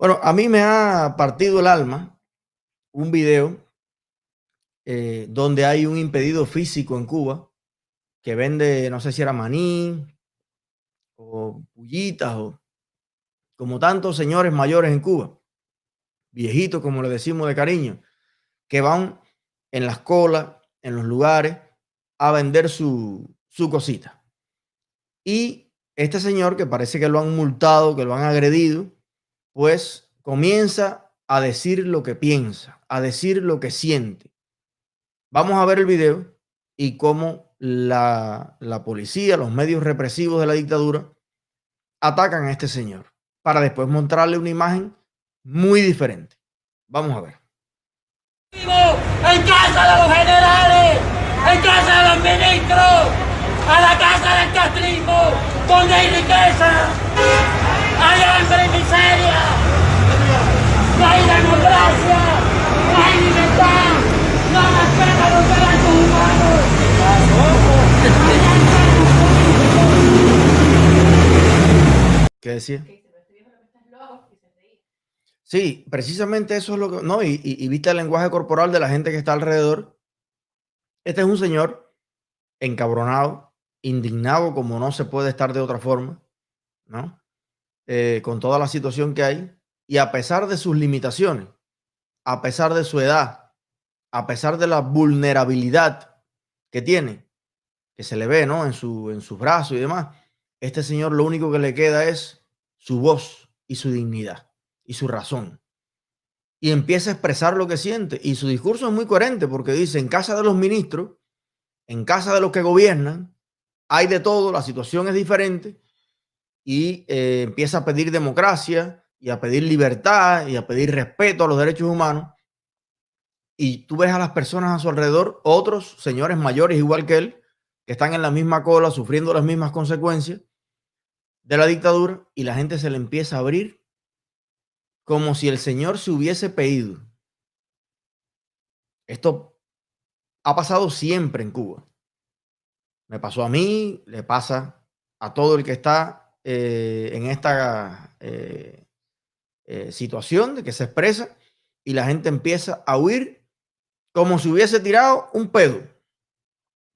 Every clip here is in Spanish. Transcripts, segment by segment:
Bueno, a mí me ha partido el alma un video eh, donde hay un impedido físico en Cuba que vende, no sé si era maní o pullitas o como tantos señores mayores en Cuba, viejitos como le decimos de cariño, que van en las colas, en los lugares, a vender su, su cosita. Y este señor, que parece que lo han multado, que lo han agredido, pues comienza a decir lo que piensa, a decir lo que siente. Vamos a ver el video y cómo la, la policía, los medios represivos de la dictadura atacan a este señor para después mostrarle una imagen muy diferente. Vamos a ver. En casa de los generales, en casa de los ministros, a la casa del castrismo, donde hay riqueza, hay hambre y miseria, no hay democracia, no hay libertad, no respetan los derechos humanos. ¿Qué decía? Sí, precisamente eso es lo que. No, y, y, y viste el lenguaje corporal de la gente que está alrededor. Este es un señor encabronado, indignado, como no se puede estar de otra forma, ¿no? Eh, con toda la situación que hay. Y a pesar de sus limitaciones, a pesar de su edad, a pesar de la vulnerabilidad que tiene, que se le ve, ¿no? En, su, en sus brazos y demás, este señor lo único que le queda es su voz y su dignidad y su razón. Y empieza a expresar lo que siente. Y su discurso es muy coherente porque dice, en casa de los ministros, en casa de los que gobiernan, hay de todo, la situación es diferente. Y eh, empieza a pedir democracia y a pedir libertad y a pedir respeto a los derechos humanos. Y tú ves a las personas a su alrededor, otros señores mayores igual que él, que están en la misma cola, sufriendo las mismas consecuencias de la dictadura, y la gente se le empieza a abrir como si el Señor se hubiese pedido. Esto ha pasado siempre en Cuba. Me pasó a mí, le pasa a todo el que está eh, en esta eh, eh, situación de que se expresa y la gente empieza a huir como si hubiese tirado un pedo,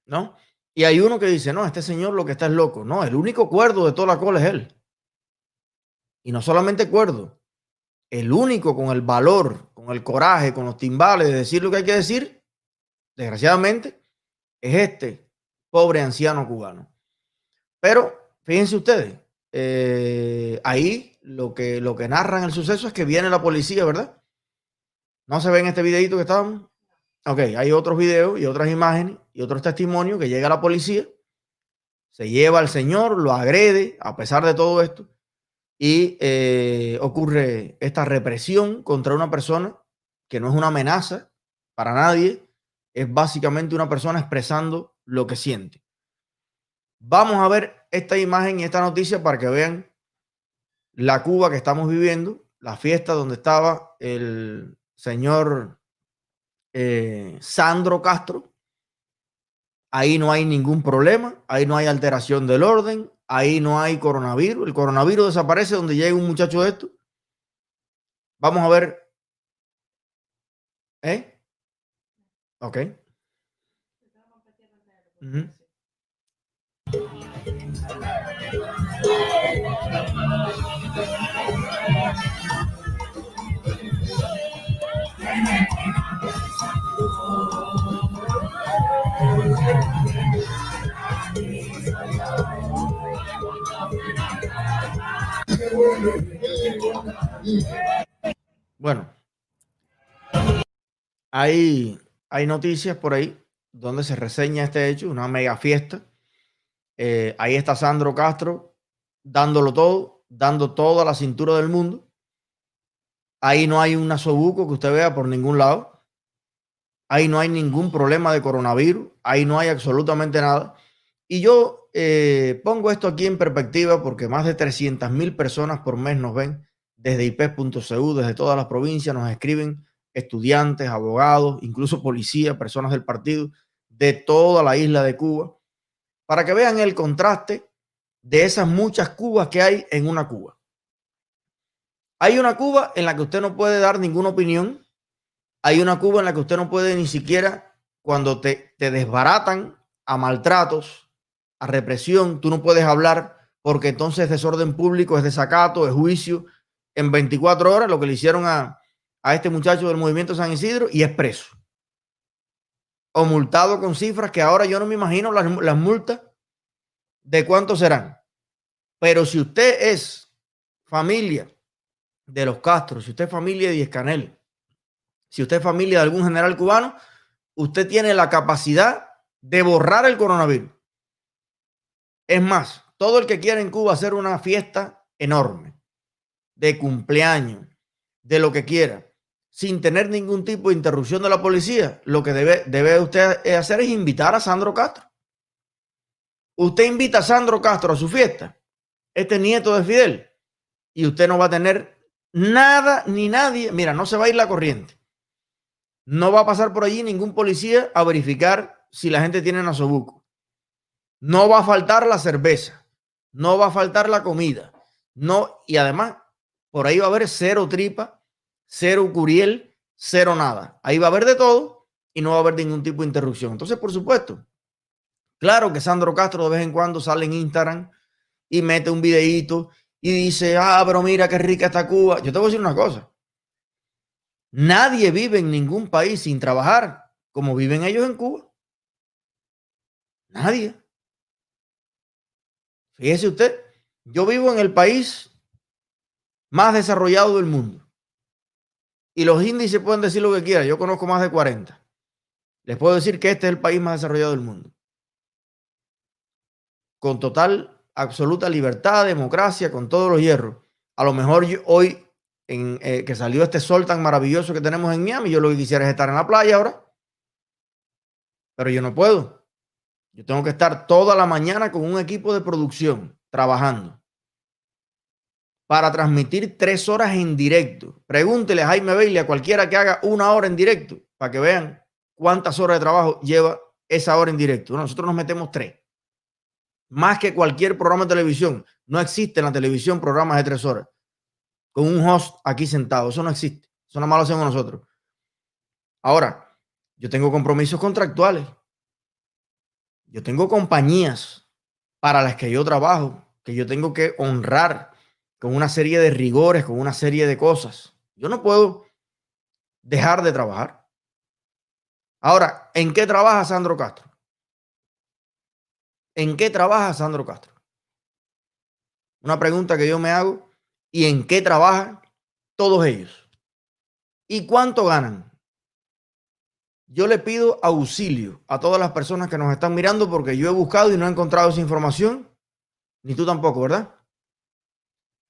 ¿no? Y hay uno que dice, no, este señor lo que está es loco. No, el único cuerdo de toda la cola es él. Y no solamente cuerdo, el único con el valor, con el coraje, con los timbales de decir lo que hay que decir, desgraciadamente, es este pobre anciano cubano. Pero fíjense ustedes, eh, ahí lo que, lo que narran el suceso es que viene la policía, ¿verdad? ¿No se ve en este videito que estábamos? Ok, hay otros videos y otras imágenes y otros testimonios que llega la policía, se lleva al señor, lo agrede, a pesar de todo esto, y eh, ocurre esta represión contra una persona que no es una amenaza para nadie, es básicamente una persona expresando lo que siente. Vamos a ver esta imagen y esta noticia para que vean la Cuba que estamos viviendo, la fiesta donde estaba el señor eh, Sandro Castro. Ahí no hay ningún problema, ahí no hay alteración del orden, ahí no hay coronavirus. El coronavirus desaparece donde llega un muchacho de esto. Vamos a ver. ¿Eh? Ok. Uh -huh. Bueno, hay, hay noticias por ahí donde se reseña este hecho, una mega fiesta. Eh, ahí está Sandro Castro dándolo todo, dando toda la cintura del mundo. Ahí no hay un nasobuco que usted vea por ningún lado. Ahí no hay ningún problema de coronavirus. Ahí no hay absolutamente nada. Y yo eh, pongo esto aquí en perspectiva porque más de 300 mil personas por mes nos ven desde ip.cu, desde todas las provincias, nos escriben estudiantes, abogados, incluso policías, personas del partido de toda la isla de Cuba, para que vean el contraste de esas muchas Cubas que hay en una Cuba. Hay una Cuba en la que usted no puede dar ninguna opinión. Hay una Cuba en la que usted no puede ni siquiera, cuando te, te desbaratan a maltratos, represión, tú no puedes hablar porque entonces es desorden público, es desacato, es juicio. En 24 horas, lo que le hicieron a, a este muchacho del movimiento San Isidro y es preso. O multado con cifras que ahora yo no me imagino las, las multas de cuánto serán. Pero si usted es familia de los Castro, si usted es familia de Escanel, si usted es familia de algún general cubano, usted tiene la capacidad de borrar el coronavirus. Es más, todo el que quiera en Cuba hacer una fiesta enorme de cumpleaños, de lo que quiera, sin tener ningún tipo de interrupción de la policía, lo que debe, debe usted hacer es invitar a Sandro Castro. Usted invita a Sandro Castro a su fiesta, este nieto de Fidel, y usted no va a tener nada ni nadie. Mira, no se va a ir la corriente. No va a pasar por allí ningún policía a verificar si la gente tiene nasobuco. No va a faltar la cerveza. No va a faltar la comida. No, y además, por ahí va a haber cero tripa, cero curiel, cero nada. Ahí va a haber de todo y no va a haber ningún tipo de interrupción. Entonces, por supuesto, claro que Sandro Castro de vez en cuando sale en Instagram y mete un videíto y dice, ah, pero mira qué rica está Cuba. Yo te voy a decir una cosa. Nadie vive en ningún país sin trabajar como viven ellos en Cuba. Nadie. Fíjese usted, yo vivo en el país más desarrollado del mundo. Y los índices pueden decir lo que quieran. Yo conozco más de 40. Les puedo decir que este es el país más desarrollado del mundo. Con total, absoluta libertad, democracia, con todos los hierros. A lo mejor hoy, en, eh, que salió este sol tan maravilloso que tenemos en Miami, yo lo que quisiera es estar en la playa ahora. Pero yo no puedo. Yo tengo que estar toda la mañana con un equipo de producción trabajando para transmitir tres horas en directo. Pregúntele a Jaime Bailey, a cualquiera que haga una hora en directo, para que vean cuántas horas de trabajo lleva esa hora en directo. Nosotros nos metemos tres. Más que cualquier programa de televisión. No existe en la televisión programas de tres horas. Con un host aquí sentado. Eso no existe. Eso nada más lo hacemos nosotros. Ahora, yo tengo compromisos contractuales. Yo tengo compañías para las que yo trabajo, que yo tengo que honrar con una serie de rigores, con una serie de cosas. Yo no puedo dejar de trabajar. Ahora, ¿en qué trabaja Sandro Castro? ¿En qué trabaja Sandro Castro? Una pregunta que yo me hago. ¿Y en qué trabajan todos ellos? ¿Y cuánto ganan? Yo le pido auxilio a todas las personas que nos están mirando porque yo he buscado y no he encontrado esa información. Ni tú tampoco, ¿verdad?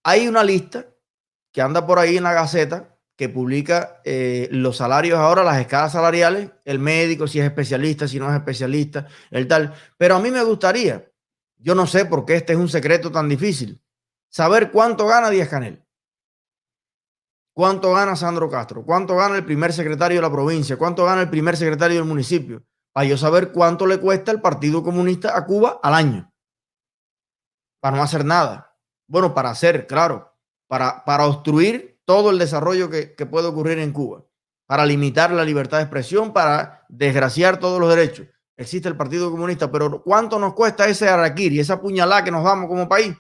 Hay una lista que anda por ahí en la Gaceta que publica eh, los salarios ahora, las escalas salariales, el médico, si es especialista, si no es especialista, el tal. Pero a mí me gustaría, yo no sé por qué este es un secreto tan difícil, saber cuánto gana Díaz Canel. ¿Cuánto gana Sandro Castro? ¿Cuánto gana el primer secretario de la provincia? ¿Cuánto gana el primer secretario del municipio? Para yo saber cuánto le cuesta el Partido Comunista a Cuba al año. Para no hacer nada. Bueno, para hacer, claro, para, para obstruir todo el desarrollo que, puede ocurrir en Cuba, para limitar la libertad de expresión, para desgraciar todos los derechos. Existe el Partido Comunista, pero ¿cuánto nos cuesta ese y esa puñalada que nos damos como país?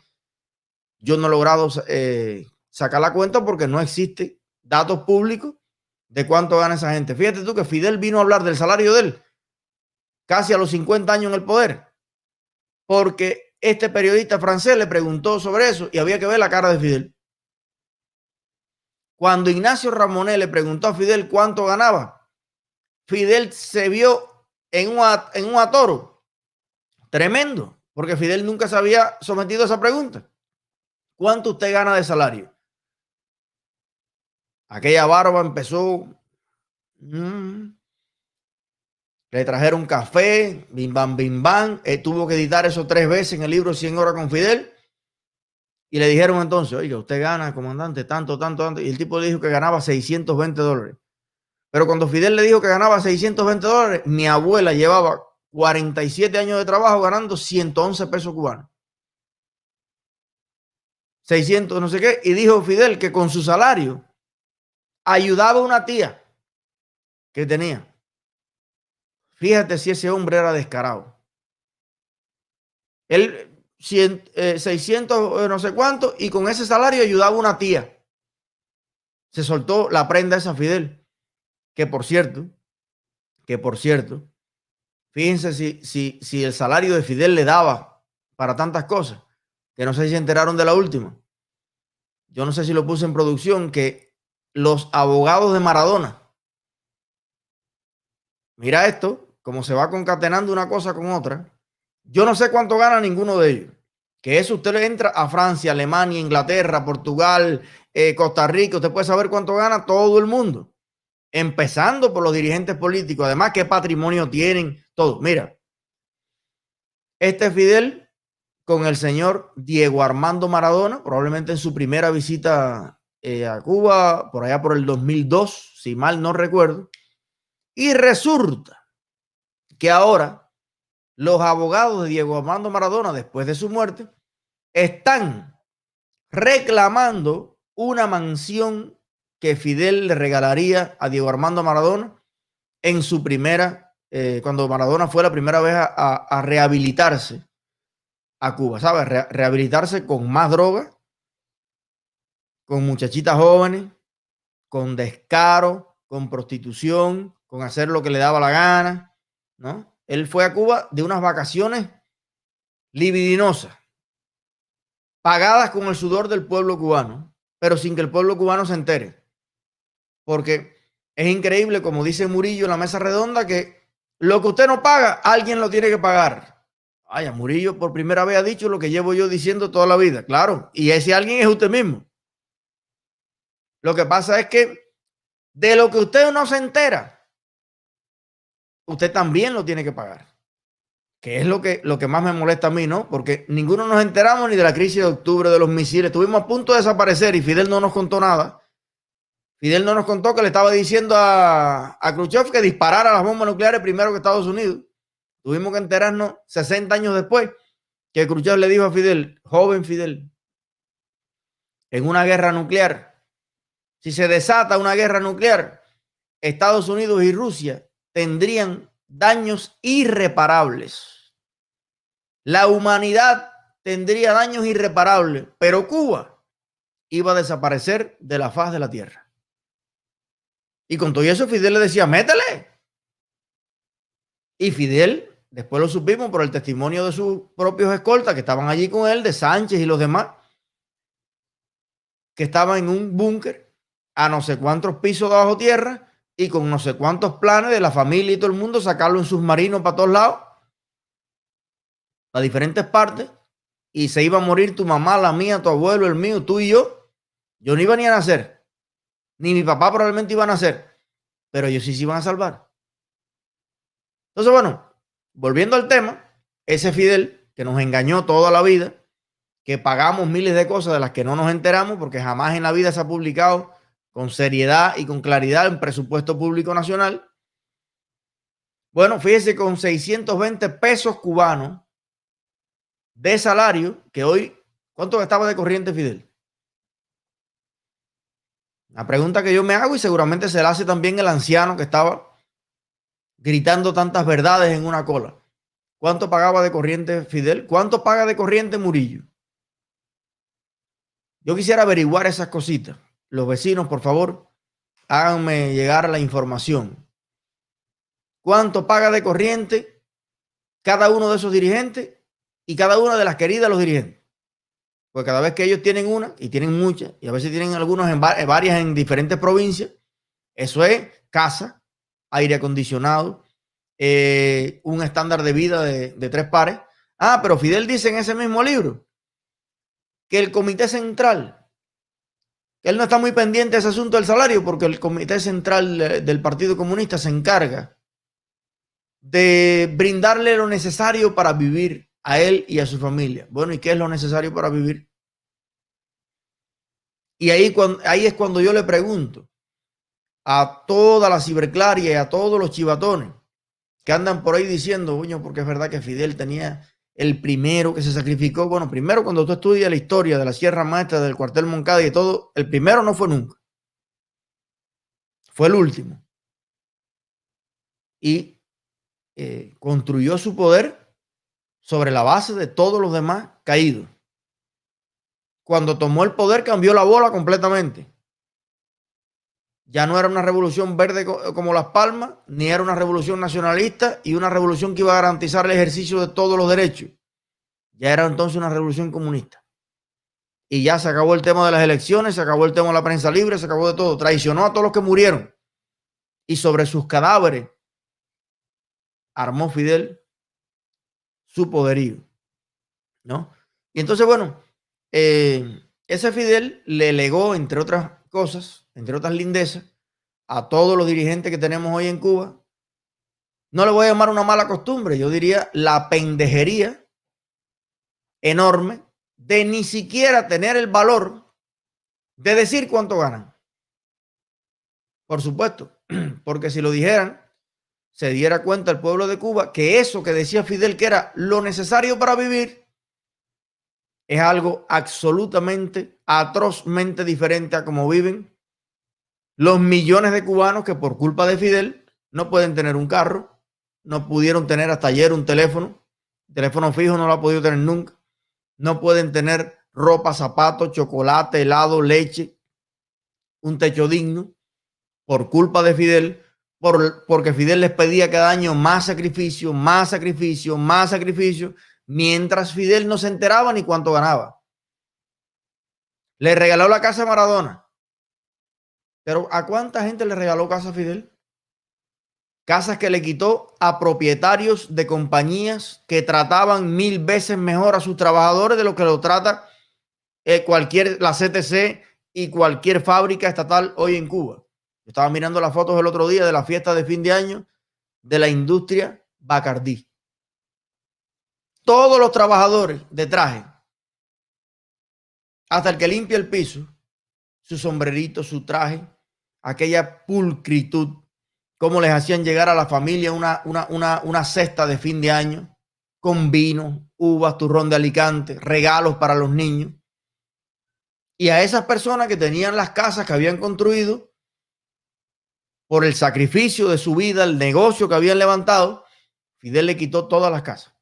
Yo no he logrado eh, sacar la cuenta porque no existe datos públicos de cuánto gana esa gente. Fíjate tú que Fidel vino a hablar del salario de él casi a los 50 años en el poder, porque este periodista francés le preguntó sobre eso y había que ver la cara de Fidel. Cuando Ignacio Ramonet le preguntó a Fidel cuánto ganaba, Fidel se vio en un, en un atoro tremendo, porque Fidel nunca se había sometido a esa pregunta. ¿Cuánto usted gana de salario? Aquella barba empezó. Mm, le trajeron café, bim bam, bim bam. Tuvo que editar eso tres veces en el libro 100 horas con Fidel. Y le dijeron entonces, oiga, usted gana, comandante, tanto, tanto, tanto. Y el tipo le dijo que ganaba 620 dólares. Pero cuando Fidel le dijo que ganaba 620 dólares, mi abuela llevaba 47 años de trabajo ganando 111 pesos cubanos. 600, no sé qué, y dijo Fidel que con su salario ayudaba a una tía que tenía. Fíjate si ese hombre era descarado. Él, 600, eh, no sé cuánto, y con ese salario ayudaba a una tía. Se soltó la prenda esa Fidel, que por cierto, que por cierto, fíjense si, si, si el salario de Fidel le daba para tantas cosas, que no sé si se enteraron de la última. Yo no sé si lo puse en producción, que los abogados de Maradona, mira esto, como se va concatenando una cosa con otra. Yo no sé cuánto gana ninguno de ellos. Que eso usted le entra a Francia, Alemania, Inglaterra, Portugal, eh, Costa Rica, usted puede saber cuánto gana todo el mundo. Empezando por los dirigentes políticos. Además, qué patrimonio tienen, todo. Mira, este Fidel con el señor Diego Armando Maradona, probablemente en su primera visita eh, a Cuba, por allá por el 2002, si mal no recuerdo. Y resulta que ahora los abogados de Diego Armando Maradona, después de su muerte, están reclamando una mansión que Fidel le regalaría a Diego Armando Maradona en su primera, eh, cuando Maradona fue la primera vez a, rehabilitarse a Cuba, ¿sabes? rehabilitarse con más droga, con muchachitas jóvenes, con descaro, con prostitución, con hacer lo que le daba la gana, ¿no? Él fue a Cuba de unas vacaciones libidinosas, pagadas con el sudor del pueblo cubano, pero sin que el pueblo cubano se entere. Porque es increíble, como dice Murillo en la mesa redonda, que lo que usted no paga, alguien lo tiene que pagar. Vaya, Murillo por primera vez ha dicho lo que llevo yo diciendo toda la vida, claro. Y ese alguien es usted mismo. Lo que pasa es que de lo que usted no se entera, usted también lo tiene que pagar. Que es lo que, lo que más me molesta a mí, ¿no? Porque ninguno nos enteramos ni de la crisis de octubre de los misiles. Estuvimos a punto de desaparecer y Fidel no nos contó nada. Fidel no nos contó que le estaba diciendo a, a Khrushchev que disparara las bombas nucleares primero que Estados Unidos. Tuvimos que enterarnos 60 años después que Khrushchev le dijo a Fidel, joven Fidel, en una guerra nuclear, si se desata una guerra nuclear, Estados Unidos y Rusia tendrían daños irreparables. La humanidad tendría daños irreparables, pero Cuba iba a desaparecer de la faz de la tierra. Y con todo eso Fidel le decía, métele. Y Fidel, después lo supimos por el testimonio de sus propios escoltas que estaban allí con él, de Sánchez y los demás, que estaban en un búnker a no sé cuántos pisos de bajo tierra y con no sé cuántos planes de la familia y todo el mundo sacarlo en submarino para todos lados, a diferentes partes, y se iba a morir tu mamá, la mía, tu abuelo, el mío, tú y yo. Yo no iba ni a nacer, ni mi papá probablemente iba a nacer, pero ellos sí se iban a salvar. Entonces, bueno, volviendo al tema, ese Fidel que nos engañó toda la vida, que pagamos miles de cosas de las que no nos enteramos porque jamás en la vida se ha publicado con seriedad y con claridad en presupuesto público nacional. Bueno, fíjese con 620 pesos cubanos de salario, que hoy, ¿cuánto estaba de corriente Fidel? La pregunta que yo me hago y seguramente se la hace también el anciano que estaba gritando tantas verdades en una cola. ¿Cuánto pagaba de corriente Fidel? ¿Cuánto paga de corriente Murillo? Yo quisiera averiguar esas cositas los vecinos, por favor, háganme llegar la información. ¿Cuánto paga de corriente cada uno de esos dirigentes y cada una de las queridas de los dirigentes? Pues cada vez que ellos tienen una, y tienen muchas, y a veces tienen algunos en varias en diferentes provincias, eso es casa, aire acondicionado, eh, un estándar de vida de, de tres pares. Ah, pero Fidel dice en ese mismo libro que el comité central él no está muy pendiente de ese asunto del salario porque el Comité Central del Partido Comunista se encarga de brindarle lo necesario para vivir a él y a su familia. Bueno, ¿y qué es lo necesario para vivir? Y ahí, ahí es cuando yo le pregunto a toda la ciberclaria y a todos los chivatones que andan por ahí diciendo, coño, porque es verdad que Fidel tenía el primero que se sacrificó. Bueno, primero cuando tú estudias la historia de la Sierra Maestra, del cuartel Moncada y todo, el primero no fue nunca. Fue el último. Y eh, construyó su poder sobre la base de todos los demás caídos. Cuando tomó el poder cambió la bola completamente. Ya no era una revolución verde como Las Palmas, ni era una revolución nacionalista y una revolución que iba a garantizar el ejercicio de todos los derechos. Ya era entonces una revolución comunista. Y ya se acabó el tema de las elecciones, se acabó el tema de la prensa libre, se acabó de todo. Traicionó a todos los que murieron. Y sobre sus cadáveres armó Fidel su poderío. ¿No? Y entonces, bueno, eh, ese Fidel le legó, entre otras cosas, entre otras lindezas, a todos los dirigentes que tenemos hoy en Cuba. No le voy a llamar una mala costumbre, yo diría la pendejería enorme de ni siquiera tener el valor de decir cuánto ganan. Por supuesto, porque si lo dijeran, se diera cuenta el pueblo de Cuba que eso que decía Fidel que era lo necesario para vivir es algo absolutamente, atrozmente diferente a cómo viven los millones de cubanos que por culpa de Fidel no pueden tener un carro, no pudieron tener hasta ayer un teléfono, teléfono fijo no lo ha podido tener nunca, no pueden tener ropa, zapatos, chocolate, helado, leche, un techo digno, por culpa de Fidel, por, porque Fidel les pedía cada año más sacrificio, más sacrificio, más sacrificio, mientras Fidel no se enteraba ni cuánto ganaba. Le regaló la casa a Maradona. Pero ¿a cuánta gente le regaló casa Fidel? Casas que le quitó a propietarios de compañías que trataban mil veces mejor a sus trabajadores de lo que lo trata eh, cualquier, la CTC y cualquier fábrica estatal hoy en Cuba. Estaba mirando las fotos el otro día de la fiesta de fin de año de la industria Bacardí. Todos los trabajadores de traje, hasta el que limpia el piso, su sombrerito, su traje, aquella pulcritud, cómo les hacían llegar a la familia una, una, una, una cesta de fin de año con vino, uvas, turrón de Alicante, regalos para los niños. Y a esas personas que tenían las casas que habían construido, por el sacrificio de su vida, el negocio que habían levantado, Fidel le quitó todas las casas.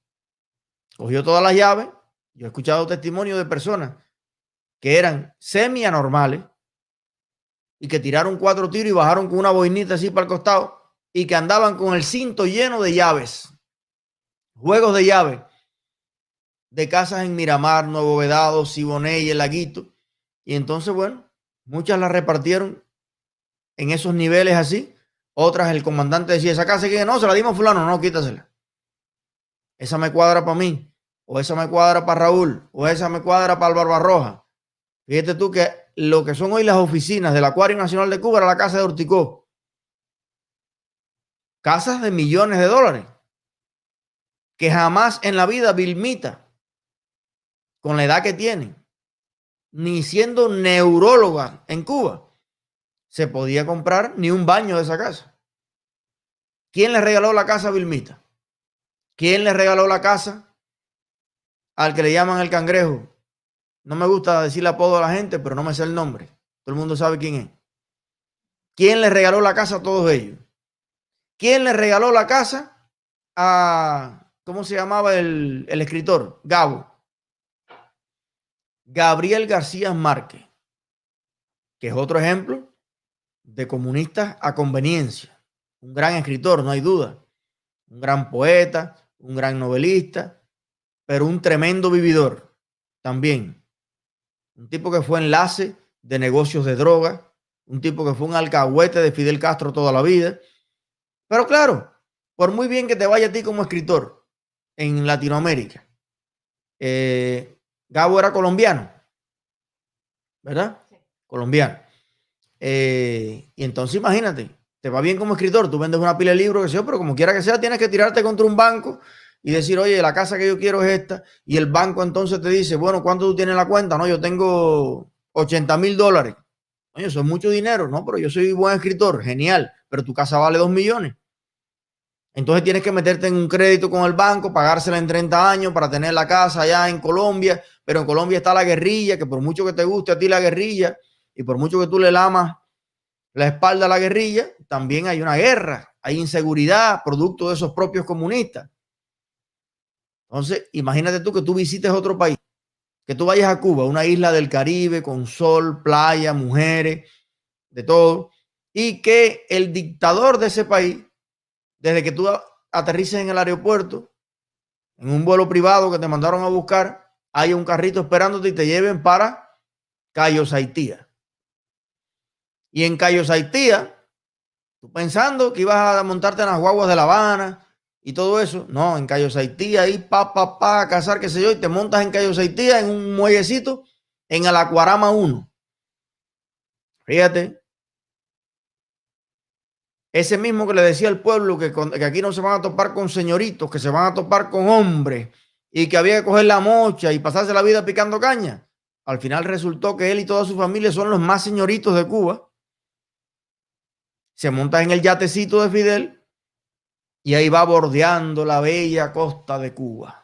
Cogió todas las llaves. Yo he escuchado testimonios de personas que eran semi anormales y que tiraron cuatro tiros y bajaron con una boinita así para el costado y que andaban con el cinto lleno de llaves, juegos de llaves de casas en Miramar, Nuevo Vedado, Siboney El Laguito. Y entonces, bueno, muchas las repartieron en esos niveles así. Otras, el comandante decía, esa casa que no, se la dimos fulano, no, quítasela. Esa me cuadra para mí, o esa me cuadra para Raúl, o esa me cuadra para el Barbarroja. Fíjate tú que lo que son hoy las oficinas del Acuario Nacional de Cuba era la casa de Horticó. Casas de millones de dólares. Que jamás en la vida Vilmita, con la edad que tiene, ni siendo neuróloga en Cuba, se podía comprar ni un baño de esa casa. ¿Quién le regaló la casa a Vilmita? ¿Quién le regaló la casa al que le llaman el cangrejo? No me gusta decirle apodo a la gente, pero no me sé el nombre. Todo el mundo sabe quién es. ¿Quién le regaló la casa a todos ellos? ¿Quién le regaló la casa a, ¿cómo se llamaba el, el escritor? Gabo. Gabriel García Márquez, que es otro ejemplo de comunistas a conveniencia. Un gran escritor, no hay duda. Un gran poeta, un gran novelista, pero un tremendo vividor también. Un tipo que fue enlace de negocios de droga, un tipo que fue un alcahuete de Fidel Castro toda la vida. Pero claro, por muy bien que te vaya a ti como escritor en Latinoamérica, eh, Gabo era colombiano, ¿verdad? Colombiano. Eh, y entonces imagínate, te va bien como escritor, tú vendes una pila de libros, que sea, pero como quiera que sea, tienes que tirarte contra un banco y decir, oye, la casa que yo quiero es esta. Y el banco entonces te dice, bueno, ¿cuánto tú tienes en la cuenta? No, yo tengo 80 mil dólares. Oye, eso es mucho dinero, ¿no? Pero yo soy buen escritor, genial, pero tu casa vale 2 millones. Entonces tienes que meterte en un crédito con el banco, pagársela en 30 años para tener la casa allá en Colombia, pero en Colombia está la guerrilla, que por mucho que te guste a ti la guerrilla y por mucho que tú le lamas la espalda a la guerrilla, también hay una guerra, hay inseguridad producto de esos propios comunistas. Entonces, imagínate tú que tú visites otro país, que tú vayas a Cuba, una isla del Caribe con sol, playa, mujeres, de todo, y que el dictador de ese país, desde que tú aterrices en el aeropuerto, en un vuelo privado que te mandaron a buscar, haya un carrito esperándote y te lleven para Cayo Saitía. Y en Cayo Saitía, tú pensando que ibas a montarte en las guaguas de La Habana y todo eso, no, en Cayo Saitía, ahí pa, pa, pa, a cazar, qué sé yo, y te montas en Cayo Saitía en un muellecito en el Acuarama 1. Fíjate, ese mismo que le decía al pueblo que, que, aquí no se van a topar con señoritos, que se van a topar con hombres y que había que coger la mocha y pasarse la vida picando caña. Al final resultó que él y toda su familia son los más señoritos de Cuba se monta en el yatecito de Fidel y ahí va bordeando la bella costa de Cuba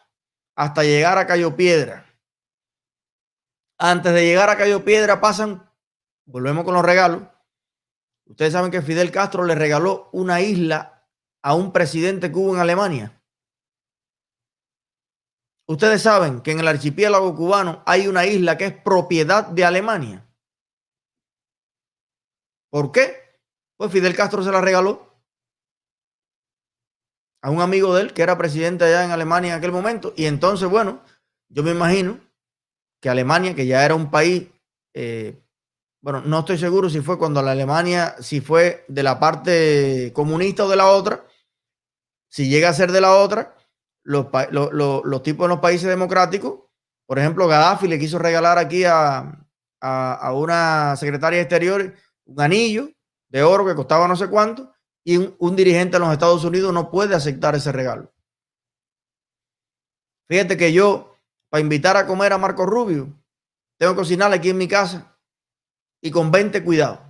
hasta llegar a Cayo Piedra. Antes de llegar a Cayo Piedra pasan, volvemos con los regalos. Ustedes saben que Fidel Castro le regaló una isla a un presidente cubo en Alemania. Ustedes saben que en el archipiélago cubano hay una isla que es propiedad de Alemania. ¿Por qué? Pues Fidel Castro se la regaló a un amigo de él que era presidente allá en Alemania en aquel momento. Y entonces, bueno, yo me imagino que Alemania, que ya era un país, eh, bueno, no estoy seguro si fue cuando la Alemania, si fue de la parte comunista o de la otra, si llega a ser de la otra, los, los, tipos de los países democráticos, por ejemplo, Gaddafi le quiso regalar aquí a, a una secretaria exterior un anillo de oro que costaba no sé cuánto y un, dirigente en los Estados Unidos no puede aceptar ese regalo. Fíjate que yo, para invitar a comer a Marco Rubio, tengo que cocinarle aquí en mi casa y con 20 cuidados.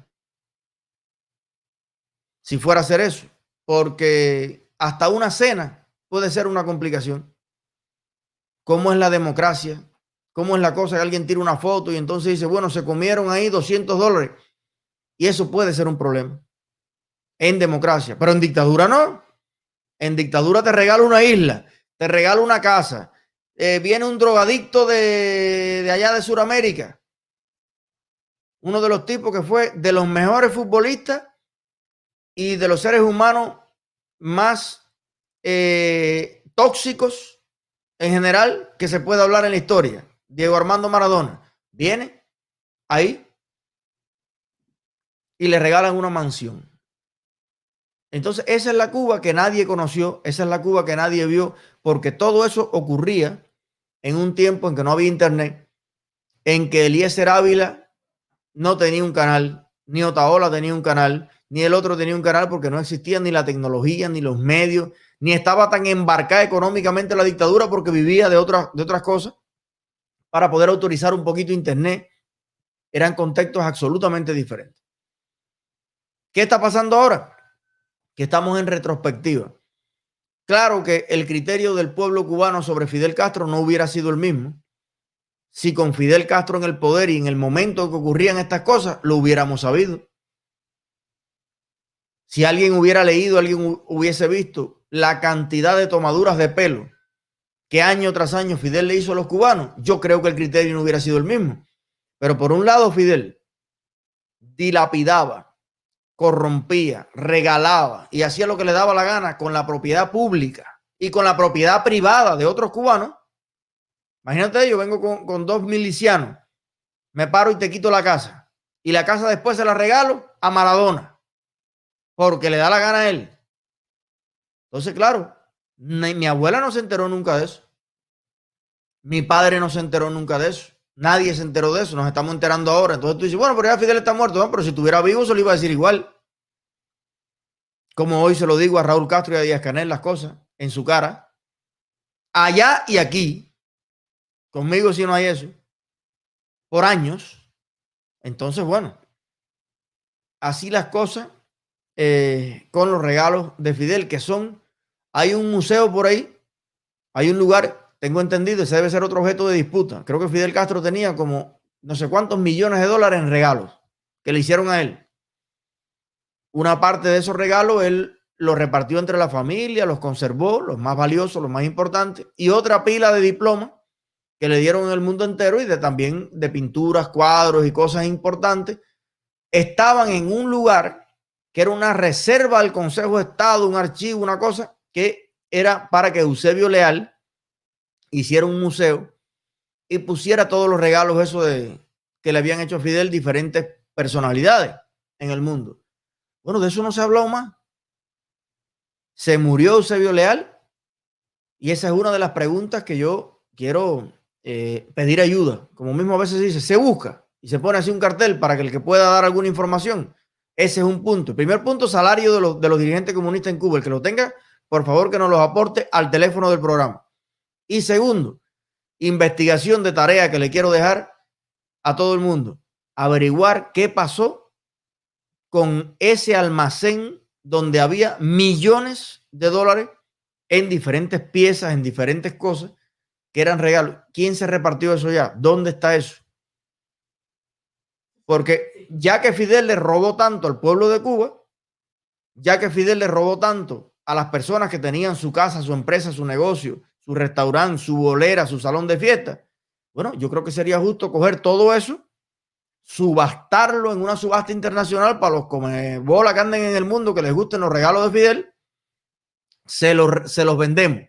Si fuera a hacer eso, porque hasta una cena puede ser una complicación. ¿Cómo es la democracia? ¿Cómo es la cosa que alguien tira una foto y entonces dice, bueno, se comieron ahí 200 dólares? Y eso puede ser un problema en democracia, pero en dictadura no. En dictadura te regalo una isla, te regalo una casa. Eh, viene un drogadicto de, de allá de Sudamérica. Uno de los tipos que fue de los mejores futbolistas y de los seres humanos más eh, tóxicos en general que se puede hablar en la historia. Diego Armando Maradona. Viene ahí y le regalan una mansión. Entonces, esa es la Cuba que nadie conoció, esa es la Cuba que nadie vio, porque todo eso ocurría en un tiempo en que no había internet, en que Eliezer Ávila no tenía un canal, ni Otaola tenía un canal, ni el otro tenía un canal porque no existía ni la tecnología, ni los medios, ni estaba tan embarcada económicamente la dictadura porque vivía de otras, de otras cosas para poder autorizar un poquito internet. Eran contextos absolutamente diferentes. ¿Qué está pasando ahora? Que estamos en retrospectiva. Claro que el criterio del pueblo cubano sobre Fidel Castro no hubiera sido el mismo si con Fidel Castro en el poder y en el momento que ocurrían estas cosas lo hubiéramos sabido. Si alguien hubiera leído, alguien hubiese visto la cantidad de tomaduras de pelo que año tras año Fidel le hizo a los cubanos, yo creo que el criterio no hubiera sido el mismo. Pero por un lado, Fidel dilapidaba corrompía, regalaba y hacía lo que le daba la gana con la propiedad pública y con la propiedad privada de otros cubanos. Imagínate, yo vengo con, dos milicianos, me paro y te quito la casa y la casa después se la regalo a Maradona porque le da la gana a él. Entonces, claro, mi abuela no se enteró nunca de eso. Mi padre no se enteró nunca de eso. Nadie se enteró de eso, nos estamos enterando ahora. Entonces tú dices, bueno, pero ya Fidel está muerto, ¿no? pero si estuviera vivo se lo iba a decir igual. Como hoy se lo digo a Raúl Castro y a Díaz Canel las cosas en su cara. Allá y aquí, conmigo si no hay eso, por años. Entonces, bueno, así las cosas eh, con los regalos de Fidel, que son Hay un museo por ahí, hay un lugar, tengo entendido, ese debe ser otro objeto de disputa. Creo que Fidel Castro tenía como no sé cuántos millones de dólares en regalos que le hicieron a él. Una parte de esos regalos él los repartió entre la familia, los conservó, los más valiosos, los más importantes, y otra pila de diplomas que le dieron en el mundo entero y de también de pinturas, cuadros y cosas importantes, estaban en un lugar que era una reserva del Consejo de Estado, un archivo, una cosa que era para que Eusebio Leal hiciera un museo y pusiera todos los regalos eso de que le habían hecho a Fidel diferentes personalidades en el mundo. Bueno, de eso no se ha hablado más. Se murió Eusebio Leal y esa es una de las preguntas que yo quiero eh, pedir ayuda. Como mismo a veces dice, se busca y se pone así un cartel para que el que pueda dar alguna información. Ese es un punto. primer punto, salario de los, de los dirigentes comunistas en Cuba. El que lo tenga, por favor, que nos los aporte al teléfono del programa. Y segundo, investigación de tarea que le quiero dejar a todo el mundo. Averiguar qué pasó con ese almacén donde había millones de dólares en diferentes piezas, en diferentes cosas que eran regalos. ¿Quién se repartió eso ya? ¿Dónde está eso? Porque ya que Fidel le robó tanto al pueblo de Cuba, ya que Fidel le robó tanto a las personas que tenían su casa, su empresa, su negocio, su restaurante, su bolera, su salón de fiesta, bueno, yo creo que sería justo coger todo eso, subastarlo en una subasta internacional para los come bola que anden en el mundo que les gusten los regalos de Fidel, se los, se los vendemos.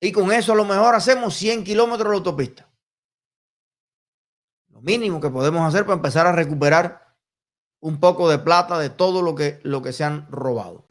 Y con eso a lo mejor hacemos 100 kilómetros de autopista. Lo mínimo que podemos hacer para empezar a recuperar un poco de plata de todo lo que, lo que se han robado.